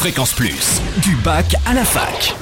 Fréquence Plus, du bac à la fac.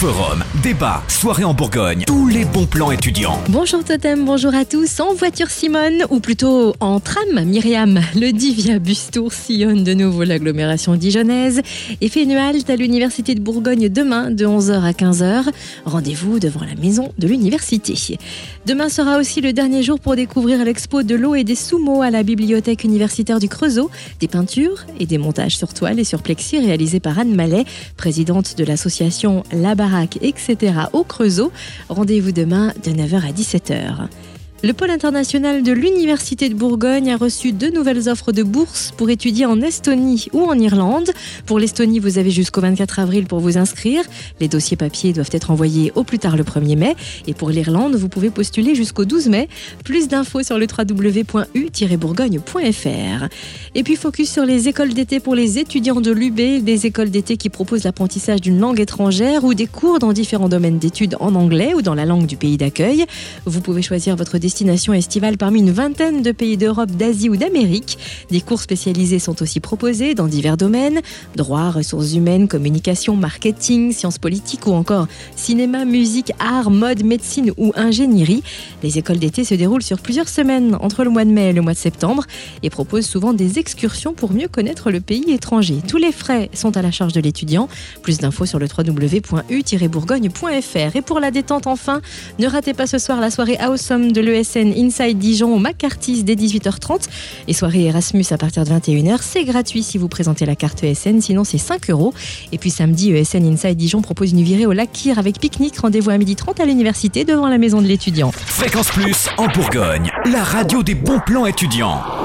Forum, débat, soirée en Bourgogne, tous les bons plans étudiants. Bonjour Totem, bonjour à tous. En voiture Simone, ou plutôt en tram Myriam, le Divia Bus Tour sillonne de nouveau l'agglomération dijonnaise et fait une halte à l'Université de Bourgogne demain de 11h à 15h. Rendez-vous devant la maison de l'université. Demain sera aussi le dernier jour pour découvrir l'expo de l'eau et des sumo à la bibliothèque universitaire du Creusot, des peintures et des montages sur toile et sur plexi réalisés par Anne Mallet, présidente de l'association La Baraque, etc. au Creusot. Rendez-vous demain de 9h à 17h. Le pôle international de l'Université de Bourgogne a reçu deux nouvelles offres de bourse pour étudier en Estonie ou en Irlande. Pour l'Estonie, vous avez jusqu'au 24 avril pour vous inscrire. Les dossiers papiers doivent être envoyés au plus tard le 1er mai. Et pour l'Irlande, vous pouvez postuler jusqu'au 12 mai. Plus d'infos sur le www.u-bourgogne.fr. Et puis focus sur les écoles d'été pour les étudiants de l'UB, des écoles d'été qui proposent l'apprentissage d'une langue étrangère ou des cours dans différents domaines d'études en anglais ou dans la langue du pays d'accueil. Vous pouvez choisir votre destination estivale parmi une vingtaine de pays d'Europe, d'Asie ou d'Amérique. Des cours spécialisés sont aussi proposés dans divers domaines droit, ressources humaines, communication, marketing, sciences politiques ou encore cinéma, musique, art, mode, médecine ou ingénierie. Les écoles d'été se déroulent sur plusieurs semaines entre le mois de mai et le mois de septembre et proposent souvent des excursions pour mieux connaître le pays étranger. Tous les frais sont à la charge de l'étudiant. Plus d'infos sur le www.u-bourgogne.fr. Et pour la détente enfin, ne ratez pas ce soir la soirée Awesome de l'ESN Inside Dijon au McCarthy's dès 18h30 et soirée Erasmus à partir de 21h. C'est gratuit si vous présentez la carte ESN, sinon c'est 5 euros. Et puis samedi, ESN Inside Dijon propose une virée au lac Kyr avec pique-nique. Rendez-vous à 12h30 à l'université devant la maison de l'étudiant. Fréquence Plus en Bourgogne, la radio des bons plans étudiants.